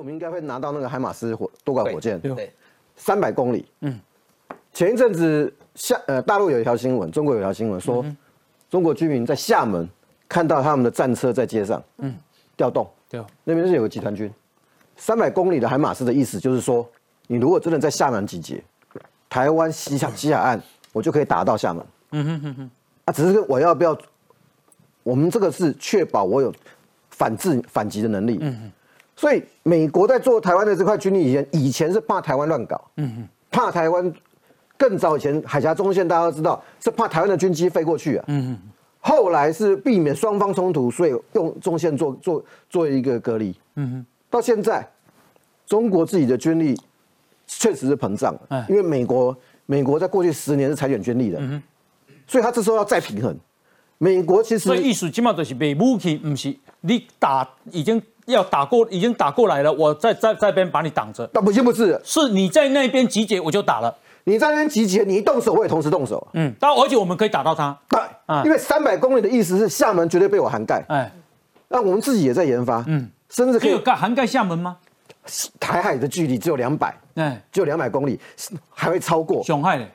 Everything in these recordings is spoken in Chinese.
我们应该会拿到那个海马斯火多管火箭，对，三百公里。嗯，前一阵子厦呃大陆有一条新闻，中国有一条新闻说，中国居民在厦门看到他们的战车在街上，嗯，调动，对，那边是有个集团军，三百公里的海马斯的意思就是说，你如果真的在厦门集结，台湾西海西海岸，我就可以打到厦门。嗯哼哼哼，啊，只是我要不要，我们这个是确保我有反制反击的能力。嗯哼。所以美国在做台湾的这块军力以前，以前是怕台湾乱搞，嗯怕台湾更早以前海峡中线大家都知道是怕台湾的军机飞过去啊，嗯后来是避免双方冲突，所以用中线做做做一个隔离，嗯哼到现在中国自己的军力确实是膨胀了，因为美国美国在过去十年是裁减军力的，嗯。所以他这时候要再平衡。美国其实所以意思起码就是被武器，不是你打已经。要打过，已经打过来了，我在在这边把你挡着。那不是不是，是你在那边集结，我就打了。你在那边集结，你一动手，我也同时动手。嗯，但而且我们可以打到他。对，因为三百公里的意思是厦门绝对被我涵盖。哎，那我们自己也在研发。嗯，甚至可以盖涵盖厦门吗？台海的距离只有两百，哎，只有两百公里，还会超过。熊害呢？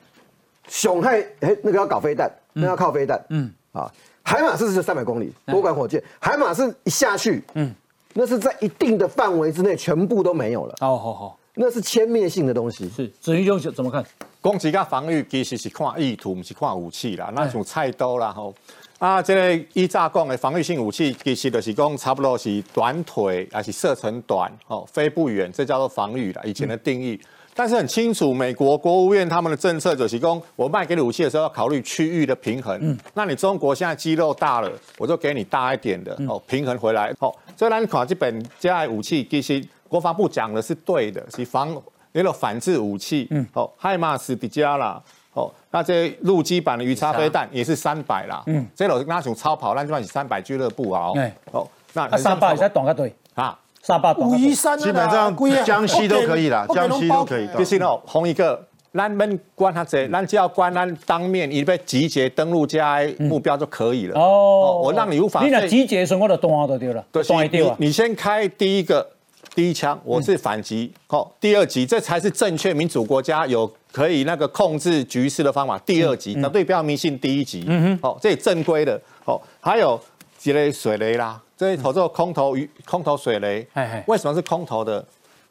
熊害，哎，那个要搞飞弹，那要靠飞弹。嗯，啊，海马是是三百公里，多管火箭，海马是一下去，嗯。那是在一定的范围之内，全部都没有了。哦，好好，那是歼灭性的东西。是子瑜兄怎么看？攻击跟防御其实是看意图，不是看武器啦。那种菜刀啦，吼啊，这个依炸讲的防御性武器，其实就是讲差不多是短腿，还是射程短，哦，飞不远，这叫做防御啦。以前的定义。但是很清楚，美国国务院他们的政策就是讲，我卖给你武器的时候要考虑区域的平衡。嗯，那你中国现在肌肉大了，我就给你大一点的哦，平衡回来。哦，所以咱看这本加武器，其实国防部讲的是对的，是防那个反制武器。嗯，哦，海马斯迪加啦，哦，那这陆基版的鱼叉飞弹也是三百啦。嗯，这种那种超跑，那就算是三百俱乐部啊。哎，哦，那三百在短个队啊。三百、武夷山基本上江西都可以啦，江西都可以。就是哦，红一个，咱们关他这，咱只要关咱当面一被集结登陆加目标就可以了。哦，我让你无法。你那集结时候我的动画都丢了，断掉了。你先开第一个第一枪，我是反击。好，第二级这才是正确民主国家有可以那个控制局势的方法。第二级，那对不要迷信第一级。嗯哼，好，这也正规的。好，还有几类水雷啦。这一头做空投鱼空投水雷，为什么是空投的？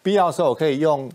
必要的时候可以用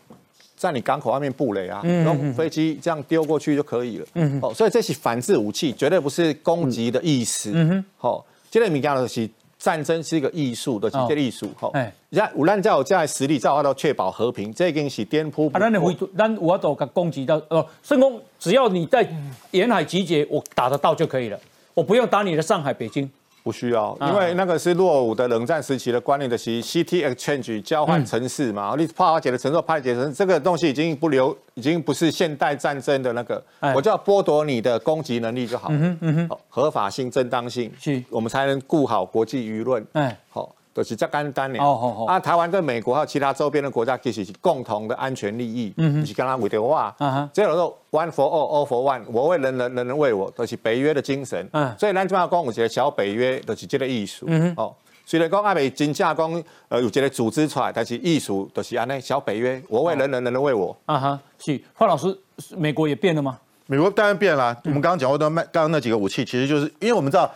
在你港口外面布雷啊，用飞机这样丢过去就可以了。嗯哦，所以这是反制武器，绝对不是攻击的意思。嗯哼好，这个民讲的是战争是一个艺术的直接艺术。吼，你看，无论在我在实力，在我都确保和平，这已是颠覆。啊，咱的回，咱我都攻击到哦，申公，只要你在沿海集结，我打得到就可以了，我不用打你的上海、北京。不需要，因为那个是落伍的冷战时期的观念的习 CT exchange 交换城市嘛，你帕瓦解的城市，帕解城，这个东西已经不留，已经不是现代战争的那个，我就要剥夺你的攻击能力就好，嗯哼，合法性、正当性，我们才能顾好国际舆论，哎，好。就是这简单的。哦哦哦。啊，台湾跟美国还有其他周边的国家，其实是共同的安全利益。嗯是跟他为的话，嗯哼。这有时候 one for all, all for one，我为人人，人人为我，都是北约的精神。嗯。所以咱这边讲有一个小北约，就是这个艺术。嗯哼。哦，虽然讲阿美真正讲，呃，有一个组织出来，但是艺术就是安尼小北约，我为人人，人人为我。啊哈。是，范老师，美国也变了吗？美国当然变了。我们刚刚讲过的卖，刚刚那几个武器，其实就是因为我们知道。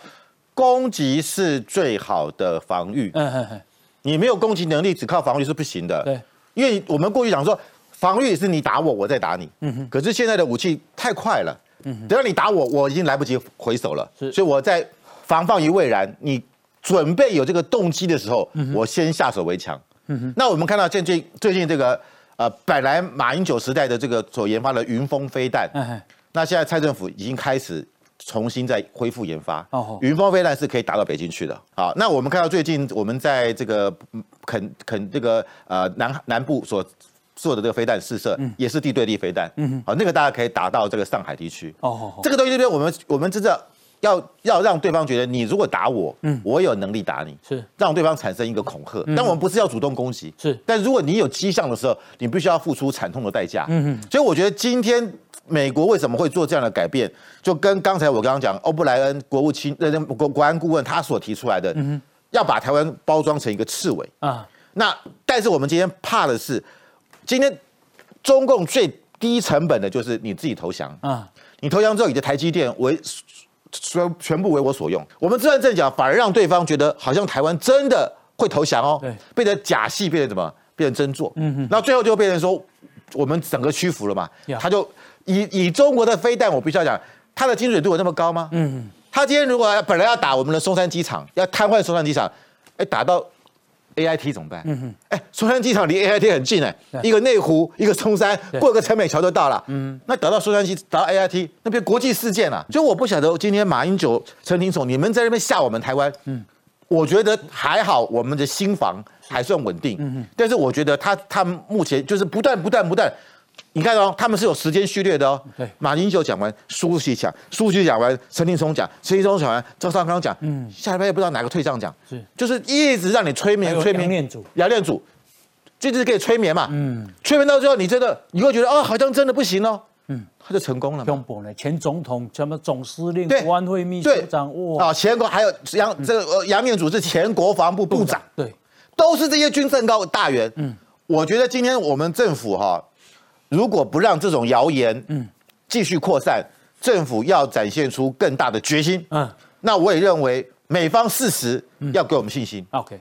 攻击是最好的防御。嗯嗯嗯，你没有攻击能力，只靠防御是不行的。对，因为我们过去讲说，防御是你打我，我再打你。嗯哼。可是现在的武器太快了。等到你打我，我已经来不及回手了。是。所以我在防范于未然，你准备有这个动机的时候，我先下手为强。嗯哼。那我们看到最近最近这个呃，本来马英九时代的这个所研发的云峰飞弹。那现在蔡政府已经开始。重新再恢复研发，云峰飞弹是可以打到北京去的。好，那我们看到最近我们在这个肯肯这个呃南南部所做的这个飞弹试射，也是地对地飞弹。嗯，好，那个大家可以打到这个上海地区。哦，这个东西这边我们我们真的要要让对方觉得，你如果打我，嗯，我有能力打你，是让对方产生一个恐吓。但我们不是要主动攻击，是。但如果你有迹象的时候，你必须要付出惨痛的代价。嗯嗯。所以我觉得今天。美国为什么会做这样的改变？就跟刚才我刚刚讲，欧布莱恩国务卿、呃国国安顾问他所提出来的，要把台湾包装成一个刺猬啊，那但是我们今天怕的是，今天中共最低成本的就是你自己投降啊。你投降之后，你的台积电为全全部为我所用。我们这样正讲，反而让对方觉得好像台湾真的会投降哦。对，变成假戏，变成什么？变成真做。嗯哼。那最后就变成说，我们整个屈服了嘛？他就以以中国的飞弹，我必须要讲，它的精准度有那么高吗？嗯。他今天如果本来要打我们的松山机场，要瘫痪松山机场，哎，打到。A I T 怎么办？嗯哼，哎，松山机场离 A I T 很近哎，一个内湖，一个松山，过个陈美桥就到了。嗯，那打到松山机，打到 A I T，那边国际事件啊。就我不晓得今天马英九、陈廷宠，你们在那边吓我们台湾。嗯，我觉得还好，我们的新房还算稳定。嗯哼，但是我觉得他他目前就是不断不断不断。你看哦，他们是有时间序列的哦。对，马英九讲完，苏主席讲，苏主席讲完，陈立松讲，陈立松讲完，赵尚康讲，嗯，下一班也不知道哪个退上讲，是，就是一直让你催眠，催眠。杨念祖，杨念祖，就是可以催眠嘛，嗯，催眠到最后，你真的你会觉得哦，好像真的不行哦，嗯，他就成功了。恐怖呢，前总统什么总司令、国安会秘书长，哇，啊，前国还有杨这个杨念祖是前国防部部长，对，都是这些军政高大员。嗯，我觉得今天我们政府哈。如果不让这种谣言嗯继续扩散，政府要展现出更大的决心嗯，那我也认为美方事实要给我们信心。OK。